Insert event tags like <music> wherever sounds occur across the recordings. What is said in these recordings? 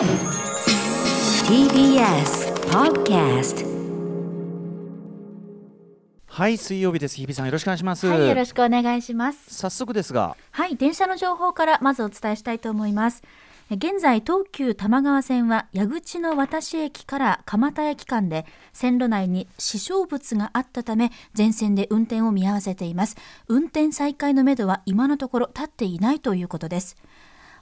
TBS Podcast はい水曜日です日比さんよろしくお願いします、はい、よろしくお願いします。早速ですがはい、電車の情報からまずお伝えしたいと思います。え現在、東急多摩川線は矢口の渡し駅から蒲田駅間で線路内に死傷物があったため全線で運転を見合わせています。運転再開のめどは今のところ立っていないということです。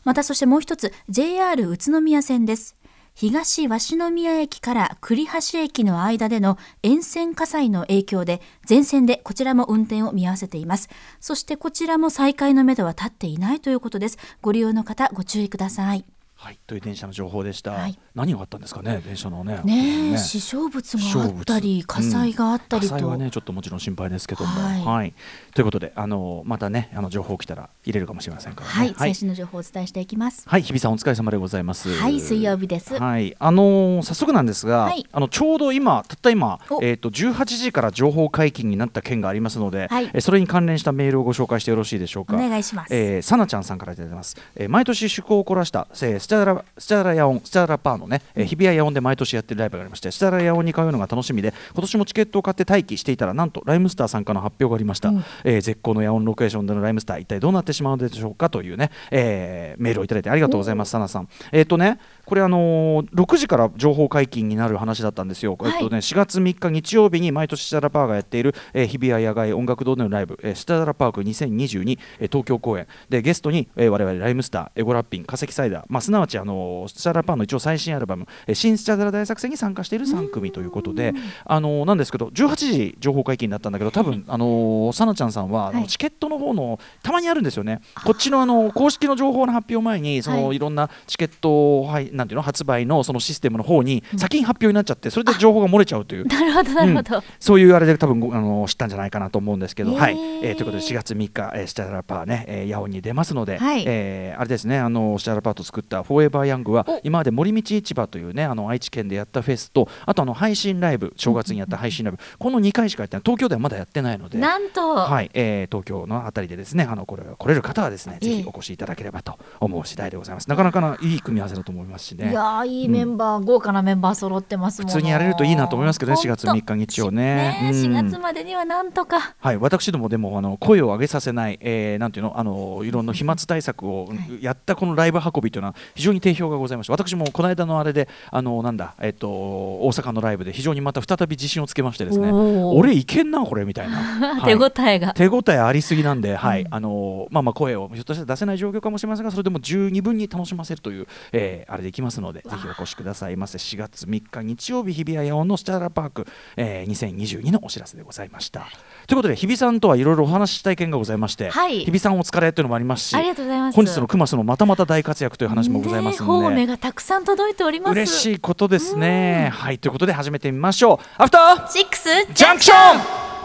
またそしてもう一つ JR 宇都宮線です。東鷲宮駅から栗橋駅の間での沿線火災の影響で全線でこちらも運転を見合わせています。そしてこちらも再開のめどは立っていないということです。ご利用の方ご注意ください。はい。という電車の情報でした、はい。何があったんですかね電車のねねえ死傷物があったり火災があったりと、火災はねちょっともちろん心配ですけども。はい。はい、ということであのまたねあの情報来たら入れるかもしれませんからね。はい、はい。最新の情報をお伝えしていきます。はい。日比さんお疲れ様でございます。はい。水曜日です。はい。あのー早速なんですが、はい。あのちょうど今たった今お。えっ、と18時から情報解禁になった件がありますので、はい。えそれに関連したメールをご紹介してよろしいでしょうか。お願いします。えー、さなちゃんさんからいただいてます、えー毎年趣向を凝らした、えースチャラスチャラヤオンスチャラパーのね、えー日比谷野音で毎年やってるライブがありましてスチャラヤオンに通うのが楽しみで今年もチケットを買って待機していたらなんとライムスターさんからの発表がありました、えー絶好の野音ロケーションでのライムスター一体どうなってしまうのでしょうかというね、えーメールをいただいてありがとうございますさなさん。えっ、とねこれあのー6時から情報解禁になる話だったんですよ、はい。えっとね4月3日日曜日に毎年スチャラパーがやっている、えー日比谷野外音楽堂でのライブ、えースチャラパーク2022、えー東京公演。でゲストに、えー我々ライムスターエゴラッピン化石サイダー、まあ、すなわち、あのースチャラパーの一応最新アルバム「えー新スチャラ大作戦」に参加している3組ということで、あのーなんですけど18時情報解禁だったんだけど多分、あのーさなちゃんさんは、はい。チケットの方のたまにあるんですよね。こっちのあの公式の情報の発表前にその、はい。い、ろんなチケット、はい、なんていうの？発売のそのシステムの方に先に発表になっちゃってそれで情報が漏れちゃうという。なるほどなるほど、そういうあれで多分ごあの知ったんじゃないかなと思うんですけど、はい、えーということで4月3日、えー、スチャラパーね、えー、ヤオンに出ますので、はい。えーあれですね、あのスチャラパーと作ったフォーエバーヤングはお。今まで森道市場というねあの愛知県でやったフェスとあとあの配信ライブ正月にやった配信ライブ、この2回しかやってない東京ではまだやってないので。なんと、はい、えー東京のあたりでですね、あのこれ来れる方はですね、ええ。ぜひお越しいただければと思う次第でございます。なかなかないい組み合わせだと思いますしね。いやーいいメンバー、豪華なメンバー揃ってますもん普通にやれるといいなと思いますけどねほんと4月3日日曜ね。ねうん。4月までにはなんとか。はい、私どもでもあの声を上げさせない、えーなんていうの、あのいろんな飛沫対策をやったこのライブ運びというのは非常に定評がございまして、私もこの間のあれで、あのなんだ、えっ、と大阪のライブで非常にまた再び自信をつけましてですね、俺いけんなこれみたいな、<laughs> はい。手応えが、手応えありすぎなんで、はい、うんあのまあまあ声をひょっとしたら出せない状況かもしれませんが、それでも十二分に楽しませるという、えーあれでいきますので、ぜひお越しくださいませ。4月3日日曜日日比谷野音のスチャラパーク、えー、2022のお知らせでございました。ということで日比さんとはいろいろお話ししたい件がございまして、はい日比さんお疲れというのもありますし、ありがとうございます本日のクマスのまたまた大活躍という話もございますので。方面がたくさん届いております嬉しいことですね。はい、ということで始めてみましょう。アフターシックスジャンクション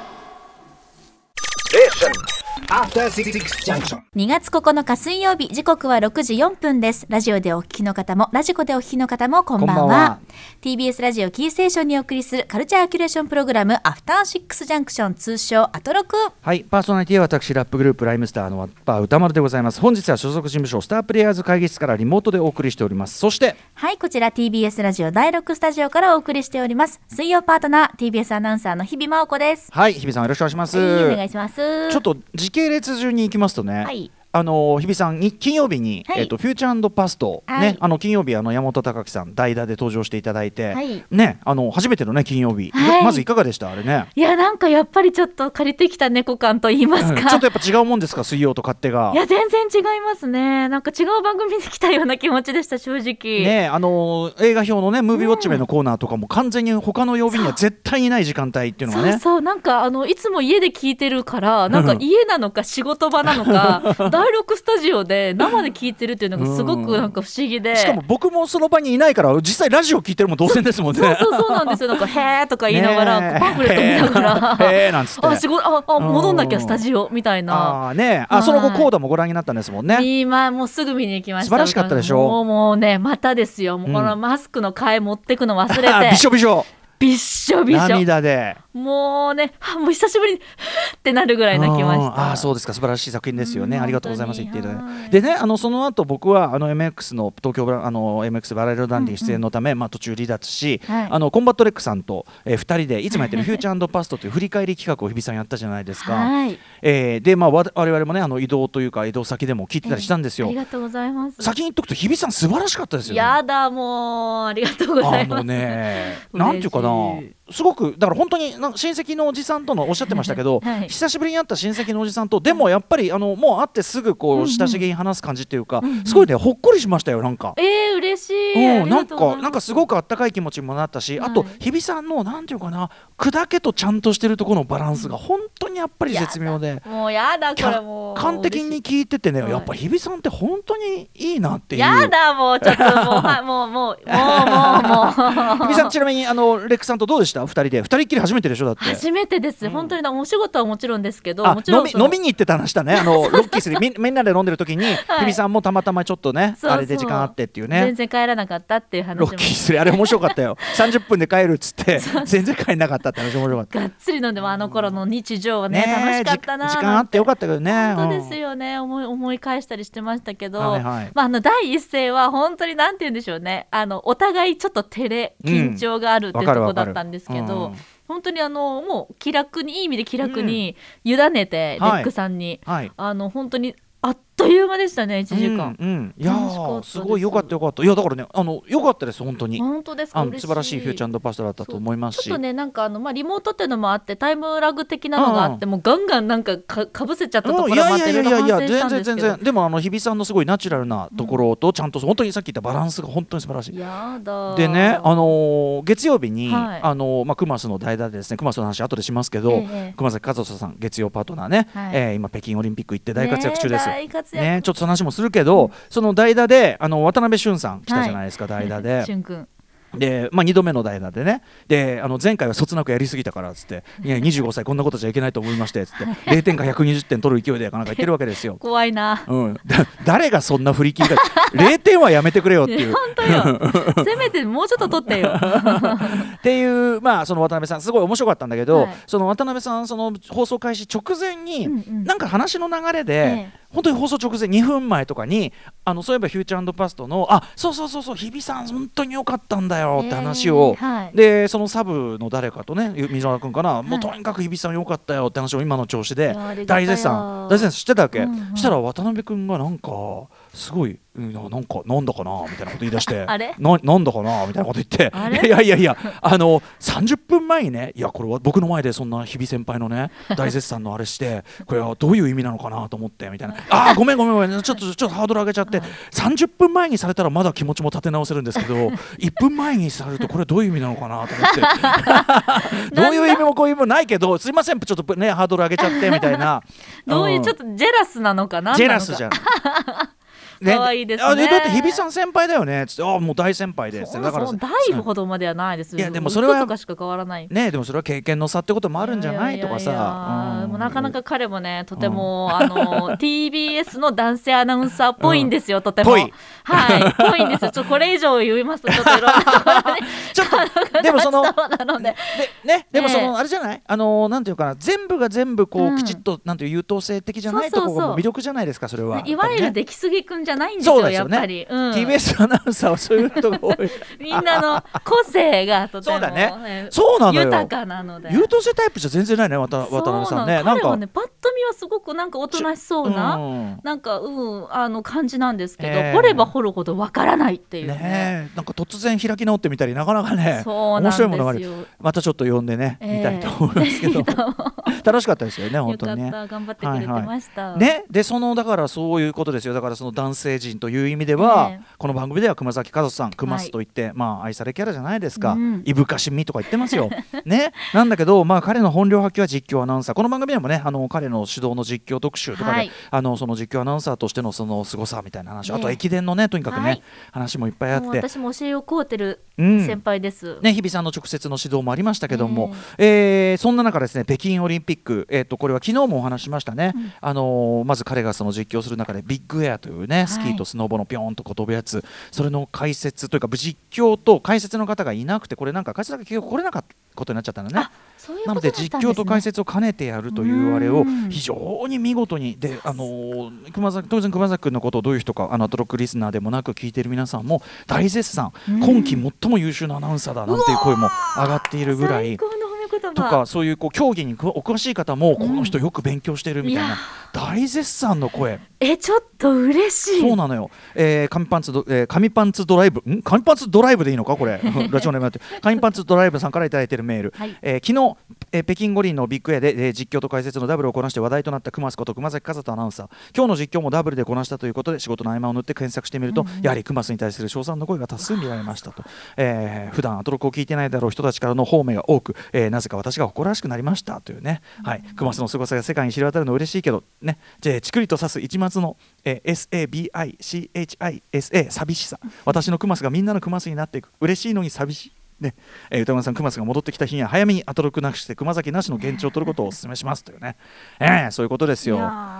After Six Junction. 2月9日水曜日時刻は6時4分です。ラジオでお聞きの方もラジコでお聞きの方もこんばんは。こんばんは TBS ラジオキーステーションにお送りするカルチャーキュレーションプログラムアフターシックスジャンクション通称アトロクはい、パーソナリティは私、ラップグループライムスターのワッパー歌丸でございます。本日は所属事務所スタープレイヤーズ会議室からリモートでお送りしております。そして、はいこちら TBS ラジオ第6スタジオからお送りしております水曜パートナー TBS アナウンサーの日々真央子ですはい、日比さんよろしくお願いします。はいお願いしますちょっと時系列順に行きますとね、はいあの日比さんに金曜日に、はい。えっとフューチャーパスト、はい。ねあの金曜日あの山本隆樹さん代打で登場していただいて、はい。ねあの初めてのね金曜日、はい。まずいかがでしたあれね？いやなんかやっぱりちょっと借りてきた猫感と言いますか、うん。ちょっとやっぱ違うもんですか水曜と勝手が。い。や全然違いますね。なんか違う番組に来たような気持ちでした正直。ねあの映画表のねムービーウォッチメンのコーナーとかも完全に他の曜日には絶対にない時間帯っていうのがね。そうそうなんかあのいつも家で聞いてるからなんか家なのか仕事場なのか <laughs> 第6スタジオで生で聞いてるっていうのがすごくなんか不思議で、しかも僕もその場にいないから実際ラジオ聞いてるも同然ですもんね。そうそうそうなんですよ。なんか「へーとか言いながら、パンフレット見ながら。へー。なんつって。<laughs> あ仕事ああ戻んなきゃスタジオみたいな。ああねあはい。その後コーダもご覧になったんですもんね。今もうすぐ見に行きました。素晴らしかったでしょもうもうねまたですよ。もうこのマスクの替え持ってくの忘れて、あ <laughs> びしょびしょ。びっしょびしょ。涙で。もうねはもう久しぶりにってなるぐらい泣きまうん。したあーそうですか。素晴らしい作品ですよね、うんありがとうございます言っていただいはい。てでねあのその後僕はあの MX の東京あの MX バラいろダンディ出演のため、まあ途中離脱し、はい。あのコンバット RECさんと、えー、2人でいつもやってる Future Past という振り返り企画を日比さんやったじゃないですか、はい。えーでまあわ我々もねあの移動というか移動先でも聞いてたりしたんですよ、ありがとうございます。先に言っとくと日比さん素晴らしかったですよね。やだもうありがとうございます。あのね、<laughs> なんていうかな嬉しい、すごくだから本当になんか親戚のおじさんとのおっしゃってましたけど、はい。久しぶりに会った親戚のおじさんと、でもやっぱりあのもう会ってすぐこう親しげに話す感じっていうか、うんうんすごいねほっこりしましたよなんか。えー、嬉しい、あうん、なんかなんかすごくあったかい気持ちにもなったし、はい。あと日比さんのなんていうかな砕けとちゃんとしてるところのバランスが本当にやっぱり絶妙で。もうやだこれもう。客観的に聞いててね、はい。やっぱ日比さんって本当にいいなっていう。やだもうちょっともうはいもうもうもうもうもう。日比さんちなみにあのレックさんとどうでした？二人で。二人っきり初めてでしょだって。初めてです、本当になお仕事はもちろんですけどあもちろん飲み飲みに行ってた話したね。あの <laughs> ロッキースでみみんなで飲んでる時に、日比さんもたまたまちょっとねあれで時間あってっていう全ね然帰らなかったっていう話も。ロッキースであれ面白かったよ。<laughs> 30分で帰るっつって全然帰んなかったって話面白かった。がっつり飲んでもあの頃の日常はね楽しかったなじ時間あってよかったけどね。本当ですよ、よね。思い思い返したりしてましたけど、はいはい。まあ、あの第一声は本当になんて言うんでしょうね。あのお互いちょっと照れ緊張があるっていうところだったんですけど、わかるわかる本当にあのもう気楽にいい意味で気楽に委ねて、はいレックさんに、はい。あの本当にあっという間でしたね1時間。うんうん、いやす。ごいよかったよかった。いやだからねあのよかったです本当に。本当ですか？あの嬉素晴らしいフューチャーパストだったと思いますし。ちょっとねなんかあの、まあ、リモートっていうのもあってタイムラグ的なのがあって、もうガンガンなんかかかぶせちゃったところもあっていろいろ反省したんですけど。全然全然。でもあの日比さんのすごいナチュラルなところとちゃんと本当にさっき言ったバランスが本当に素晴らしい。やだでね、あのー月曜日に、はい。あのーまあ、クマスの代打でですね。クマスの話後でしますけど、ええ。熊崎和人さん月曜パートナーね、はい。えー今北京オリンピック行って大活躍中です。ね活躍。ね、ちょっとその話もするけど、その代打であの渡辺俊さん来たじゃないですか、代打で。しゅんくんで、まあ、2度目の代打でね。であの前回はそつなくやりすぎたからっつっていや25歳こんなことじゃいけないと思いましてっつって。<laughs> 0点か120点取る勢いでかなんか言ってるわけですよ。怖いな。うん、だ誰がそんな振り切りか。<laughs> 0点はやめてくれよっていう。本当よ。<laughs> せめてもうちょっと取ってよ。っていうまあその渡辺さんすごい面白かったんだけど、はい。その渡辺さんその放送開始直前に、うんうん。なんか話の流れで、ええ本当に放送直前2分前とかにあのそういえばフューチャーパストのあそうそうそうそう日比さん本当に良かったんだよって話を、ええはい。でそのサブの誰かとね水原君かな、もうはいとにかく日比さん良かったよって話を今の調子で大絶賛大絶賛してたわけ、うんうん。したら渡辺君がなんかすごい、うん、なんかなんだかなみたいなこと言い出して。<laughs> あれ？ななんだかなみたいなこと言って。いやいやいやあの30分前にねいやこれは僕の前でそんな日比先輩のね大絶賛のあれして <laughs> これはどういう意味なのかなと思ってみたいな。あーごめんごめんごめんちょっとちょっとハードル上げちゃって。30分前にされたらまだ気持ちも立て直せるんですけど <laughs> 1分前にされるとこれはどういう意味なのかなと思って。どういう意味もこういう意味もないけどすいませんちょっとねハードル上げちゃってみたいな。どういうちょっととジェラスなのかなジェラスじゃん。可愛いですね。あだって日比さん先輩だよね。つってあもう大先輩で。つってそだから大ほどまではないです。よ、いやでもそれはねでもそれは経験の差ってこともあるんじゃないとかさ。うん。もうなかなか彼もねとても、あの TBS の男性アナウンサーっぽいんですよ、とても。はい。ぽいんですよ。ちょこれ以上言いますとちょっといろんなところでちょっとでもその <laughs> ねでもそええのあれじゃない？あのなんていうかな全部が全部こううん。きちっとなんていう優等生的じゃないところがもう魅力じゃないですかそれは。いわゆるで出来すぎくんじゃないんですよすよね。やっぱり、うん。TBS アナウンサーはそういうことが多い。<laughs> みんなの個性がとてもそうだね。えーそうなのよ豊かなので優等生タイプじゃ全然ないね渡渡辺さんね。なの彼はねパッと見はすごくなんかおとなしそうな、うん。なんかうんあの感じなんですけど、ええ。掘れば掘るほどわからないっていうね。ねえ。なんか突然開き直ってみたりなかなかね面白いものがあるまたちょっと呼んでね、ええ。見たいと思いますけど。<laughs> 楽しかったですよね本よかっ当にねた。頑張ってくれてました、ね、でそのだからそういうことですよ。だからその男性陣という意味では、ええ。この番組では熊崎和人さん熊須といって、まあ愛されキャラじゃないですか、うんいぶかしみとか言ってますよ。<laughs> ね。なんだけどまあ彼の本領発揮は実況アナウンサー。この番組でもねあの彼の主導の実況特集とかで、はい。あのその実況アナウンサーとしてのその凄さみたいな話、ねあと駅伝のねとにかくね、はい。話もいっぱいあって。私も教えを請うてるうん。先輩です、ね、日比さんの直接の指導もありましたけども、えーそんな中ですね北京オリンピック、えー、とこれは昨日もお話ししましたね、あのーまず彼がその実況する中でビッグエアというね、スキーとスノボのピョーンとこう飛ぶやつ。それの解説というか実況と解説の方がいなくてこれなんか解説が結局来れなかっことになっちゃったのね。ういうなので実況と解説を兼ねてやるというあれをうん。非常に見事にであのー熊崎当然熊崎君のことをどういう人かあのアトロックリスナーでもなく聞いている皆さんも大絶賛、うん。今季最も優秀なアナウンサーだなんていう声も上がっているぐらい。とかそういうこう競技にお詳しい方もこの人よく勉強してるみたいな大絶賛の声。えちょっと嬉しい。そうなのよ、えー、紙パンツド、えー、紙パンツドライブん？紙パンツドライブでいいの？かこれ。<laughs> ラジオネームって。紙パンツドライブさんからいただいているメール、はい。えー昨日、えー北京五輪のビッグエアで、えー実況と解説のダブルをこなして話題となった熊須こと熊崎和人アナウンサー。今日の実況もダブルでこなしたということで仕事の合間を縫って検索してみると、やはり熊須に対する称賛の声が多数見られましたと、えー普段アトロックを聞いてないだろう人たちからの方面が多く、えーなぜか私が誇らしくなりましたというね、はい、熊須の凄さが世界に知れ渡るの嬉しいけどね。じゃあちくりと刺す一末の、えー SABICHISA 寂しさ。私のクマスがみんなのクマスになっていく。嬉しいのに寂しい。ね。えー歌丸さん、クマスが戻ってきた日には早めにアトロックなくして熊崎なしの現地を取ることをお勧めしますというね、えーそういうことですよ。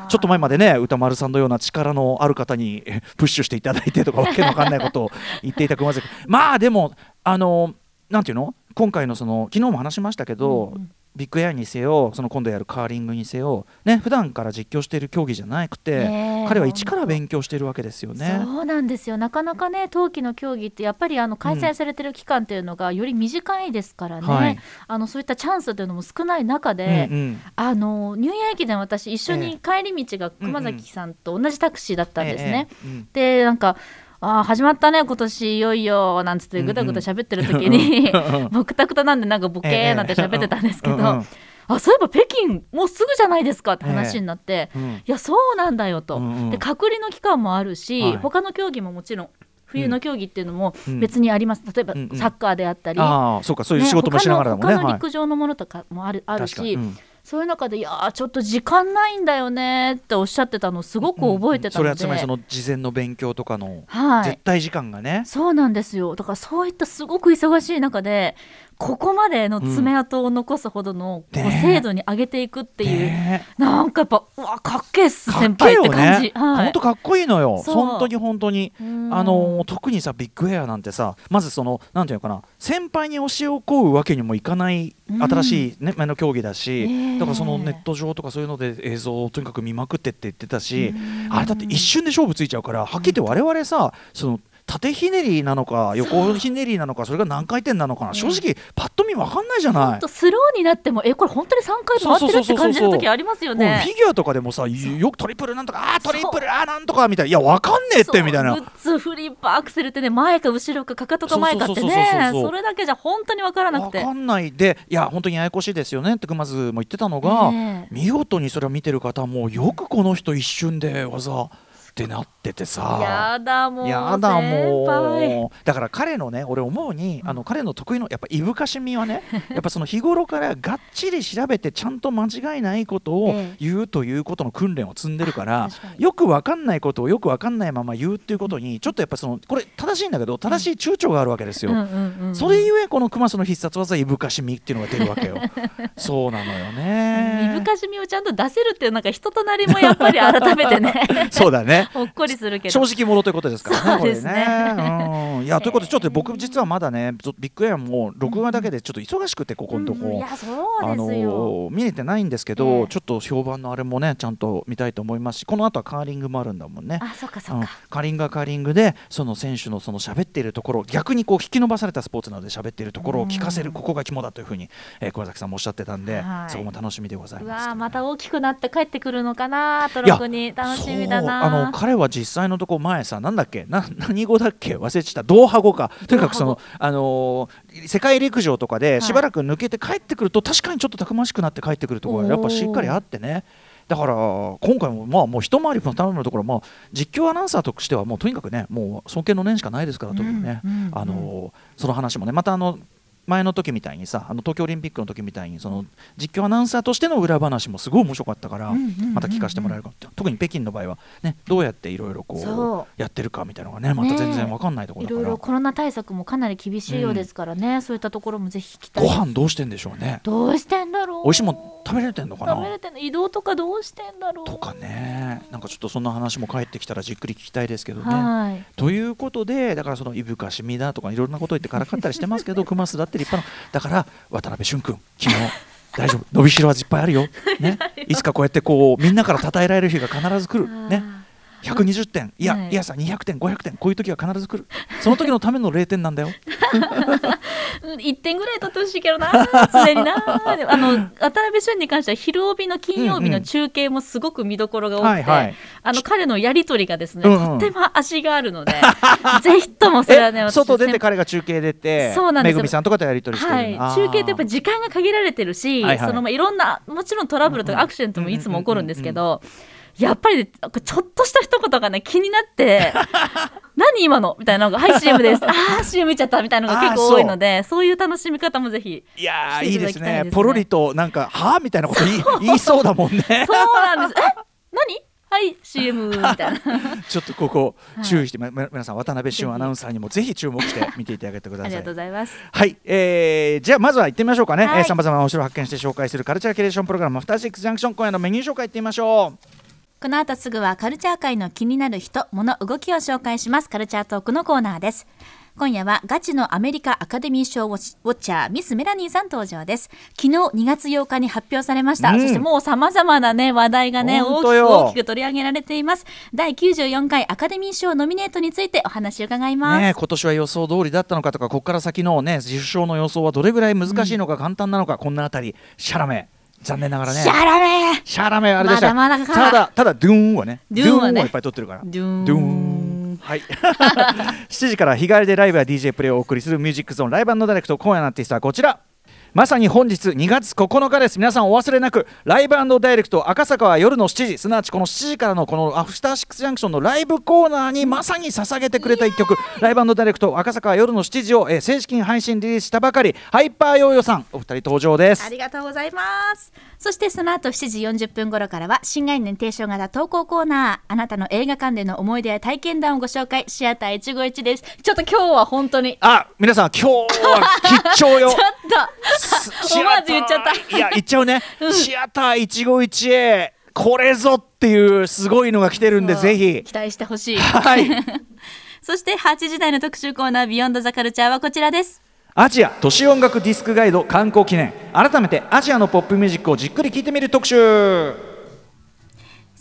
ちょっと前までね歌丸さんのような力のある方にえープッシュしていただいてとかわけのわかんないことを言っていた熊崎まあでもあのなんていうの？今回のその昨日も話しましたけど、ビッグエアにせよその今度やるカーリングにせよね普段から実況している競技じゃなくて、彼は一から勉強しているわけですよね。そうなんですよ。なかなかね冬季の競技ってやっぱりあの開催されてる期間っていうのがより短いですからね、はい。あのそういったチャンスというのも少ない中で、うんうん。あのニューイヤー駅伝私一緒に帰り道が熊崎さんと同じタクシーだったんですね。ええ。うん。でなんかあー始まったね今年いよいよなんつってぐだぐだ喋ってる時に、もう <laughs> くたくたなんでなんかボケーなんて喋ってたんですけど、うんうん。あそういえば北京もうすぐじゃないですかって話になって、うんいやそうなんだよと、うんうん。で隔離の期間もあるし、はい。他の競技ももちろん冬の競技っていうのもうん。別にあります、例えばうんうん。サッカーであったり、ああそうかそういう仕事もしながらね。他の陸上のものとかもある,、あるし、うんそういう中でいやーちょっと時間ないんだよねっておっしゃってたのすごく覚えてたので、それはつまりその事前の勉強とかのはい。絶対時間がね、そうなんですよ。だからそういったすごく忙しい中でここまでの爪痕を残すほどの、こうね。精度に上げていくっていう、ね。なんかやっぱうわかっけえっす先輩って感じ、ね。はい。本当かっこいいのよ。本当に本当に。うんあのー特にさビッグエアなんてさまずそのなんていうのかな先輩に教えを請うわけにもいかないうん。新しい、ね前の競技だし、ねえ。だからそのネット上とかそういうので映像をとにかく見まくってって言ってたし、うん。あれだって一瞬で勝負ついちゃうからはっきり言って我々さその縦ひねりなのか横ひねりなのかそれが何回転なのかな。正直パッと見分かんないじゃない。スローになってもえこれ本当に3回回ってるって感じの時ありますよね。フィギュアとかでもさよくトリプルなんとかあートリプルあーなんとかみたいな。いやわかんねえってみたいな。グッズフリップアクセルってね前か後ろかかかとか前かってねそれだけじゃ本当に分からなくて。わかんない。でいや本当にややこしいですよねって熊津も言ってたのが、ねえ。見事にそれを見てる方もよくこの人一瞬で技ってなっててさ。やだもうやだもう。だから彼のね俺思うに、あの彼の得意のやっぱいぶかしみはね <laughs> やっぱその日頃からがっちり調べてちゃんと間違いないことをええ。言うということの訓練を積んでるから、確かに。よくわかんないことをよくわかんないまま言うっていうことにちょっとやっぱそのこれ正しいんだけど正しい躊躇があるわけですよ。それゆえこの熊須の必殺技いぶかしみっていうのが出るわけよ。<laughs> そうなのよね。いぶかしみをちゃんと出せるっていうなんか人となりもやっぱり改めてね。<laughs> そうだね。<laughs> ほっこりするけど。正直者ということですからね、そうですね。これね。うん、いや <laughs> ということで、ちょっと僕、実はまだね、ビッグエアも録画だけでちょっと忙しくて、ここのとこ。うん。うあですよ、のー見れてないんですけど、ええ。ちょっと評判のあれもねちゃんと見たいと思いますしこの後はカーリングもあるんだもんね。あそっかそっか、カーリングはカーリングでその選手のその喋っているところ逆にこう引き伸ばされたスポーツなので喋っているところを聞かせるここが肝だというふうに、えー、小崎さんもおっしゃってたんで、はい。そこも楽しみでございうます。また大きくなって帰ってくるのかなトロに。楽しみだそうあなの彼は実際のとこ前さなんだっけ？な何語だっけ？忘れてた。ドーハ語か。とにかくそのあのー世界陸上とかでい。しばらく抜けて帰ってくると、確かにちょっとたくましくなって帰ってくるところがやっぱしっかりあってね。だから今回もまあもう一回りも頼むところまあ実況アナウンサーとしてはもうとにかくねもう尊敬の念しかないですからというね、うんうんうん。あのーその話もね。またあの前の時みたいにさあの東京オリンピックの時みたいにその実況アナウンサーとしての裏話もすごい面白かったから、うんうんうんうん。また聞かせてもらえるか特に北京の場合は、ね、どうやっていろいろこそう。やってるかみたいなのがねまた全然わかんないところいろいだから、ろコロナ対策もかなり厳しいようですからね、そういったところもぜひ聞きたい。ご飯どうしてんでしょうね。どうしてんだろう。美味しいもん食べれてんのかな？食べれてんの？移動とかどうしてんだろう？とかね。なんかちょっとそんな話も帰ってきたらじっくり聞きたいですけどね。はい。ということでだからそのいぶかしみだとかいろんなこと言ってからかったりしてますけど <laughs> 熊須だってって立派なだから渡辺俊君君も大丈夫。伸びしろはいっぱいあるよ、ね、いつかこうやってこうみんなから称えられる日が必ず来る。ね。120点。いや、はい。い、やさ200点500点。こういう時が必ず来る。その時のための0点なんだよ。うん1点ぐらい取ってほしいけどな常にな <laughs> あの渡辺俊に関しては昼帯の金曜日の中継もすごく見どころが多くて、あの彼のやり取りがですね、とっても味があるので <laughs> ぜひともそれはね外出て彼が中継出てそうなんですよ。めぐみさんとかとやり取りしてる、はい、中継ってやっぱり時間が限られてるし、いそのまあいろんなもちろんトラブルとかアクシデントもいつも起こるんですけど、やっぱりねちょっとした一言がね気になって <laughs> 何今のみたいなのが「はい CM です」<laughs> ああ CM 見ちゃったみたいなのが結構多いのでそう。いう楽しみ方もぜひいやいいいですね。ねポロリとなんかはあみたいなこと言い言いそうだもんね。そうなんです。え何？はい CM みたいな。<laughs> ちょっとここはい。注意して、まま皆さん渡辺俊アナウンサーにもぜひ注目して見ていただけてください。ありがとうございます。はい、えー、じゃあまずは行ってみましょうかね、さまざまな面白を発見して紹介するカルチャーキュレーションプログラム「アフターシックスジャンクション」今夜のメニュー紹介いってみましょうこの後すぐはカルチャー界の気になる人、物、動きを紹介しますカルチャートークのコーナーです。今夜はガチのアメリカアカデミー賞ウォッチャーミス・メラニーさん登場です。昨日2月8日に発表されました。うんそしてもう様々なね話題がね大きく大きく取り上げられています。第94回アカデミー賞ノミネートについてお話を伺います。ねえ今年は予想通りだったのかとかここから先のね受賞の予想はどれぐらい難しいのか簡単なのか、こんなあたりシャラメ残念ながらね。シャラメ。シャラメあれでしたまだまだか。ただただドゥーンはね。ドゥーンはね。いっぱい取ってるから。ドゥーン。ドゥーン。はい。<laughs> 7時から日帰りでライブや DJ プレイをお送りするミュージックゾーンライブダイレクト今夜のアーティストはこちらまさに本日2月9日です皆さんお忘れなくライブダイレクト赤坂は夜の7時すなわちこの7時からのこのアフターシックスジャンクションのライブコーナーにまさに捧げてくれた一曲ライブダイレクト赤坂は夜の7時を、えー正式に配信リリースしたばかりハイパーヨーヨーさんお二人登場ですありがとうございます。そしてその後7時40分頃からは新概念提唱型投稿コーナー。あなたの映画館での思い出や体験談をご紹介。シアター一期一会です。ちょっと今日は本当に。あ皆さん今日は必聴よ <laughs> ちょっと思わず言っちゃった。いや言っちゃうね、シアター一期一会これぞっていうすごいのが来てるんでぜひ。期待してほしい。はい。<laughs> そして8時台の特集コーナービヨンドザカルチャーはこちらです。アジア都市音楽ディスクガイド観光記念。改めてアジアのポップミュージックをじっくり聴いてみる特集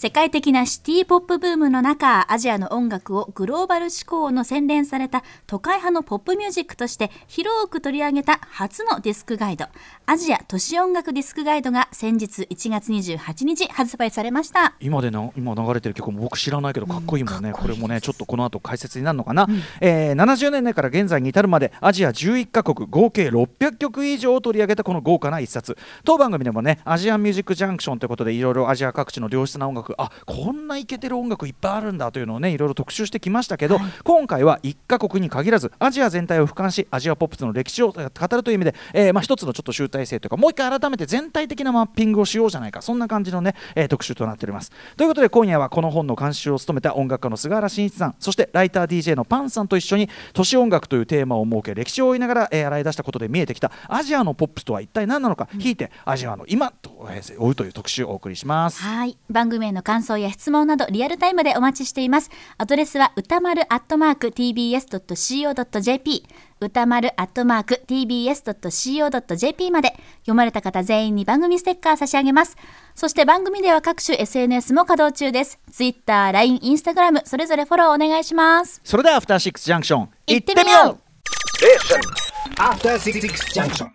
世界的なシティポップブームの中、アジアの音楽をグローバル志向の洗練された都会派のポップミュージックとして広く取り上げた初のディスクガイド、アジア都市音楽ディスクガイドが先日1月28日発売されました。今でな今流れてる曲も僕知らないけどかっこいいもんね、これもねちょっとこの後解説になるのかな、えー70年代から現在に至るまでアジア11カ国合計600曲以上を取り上げたこの豪華な一冊。当番組でもねアジアンミュージックジャンクションということでいろいろアジア各地の良質な音楽あこんなイケてる音楽いっぱいあるんだというのをねいろいろ特集してきましたけど、今回は1カ国に限らずアジア全体を俯瞰しアジアポップスの歴史を語るという意味で、えーまあ、一つのちょっと集大成というかもう一回改めて全体的なマッピングをしようじゃないかそんな感じのね、えー特集となっております。ということで今夜はこの本の監修を務めた音楽家の菅原慎一さんそしてライター DJ のパンさんと一緒に都市音楽というテーマを設け歴史を追いながら、えー洗い出したことで見えてきたアジアのポップスとは一体何なのか、ひいてアジアの今追うという特集をお送りしますはい。番組への感想や質問などリアルタイムでお待ちしています。アドレスは歌丸アットマーク tbs.co.jp 歌丸アットマーク tbs.co.jp まで読まれた方全員に番組ステッカー差し上げます。そして番組では各種 SNS も稼働中です。Twitter、LINE、Instagram それぞれフォローお願いします。それではアフターシックスジャンクション行ってみよう After Six Junction.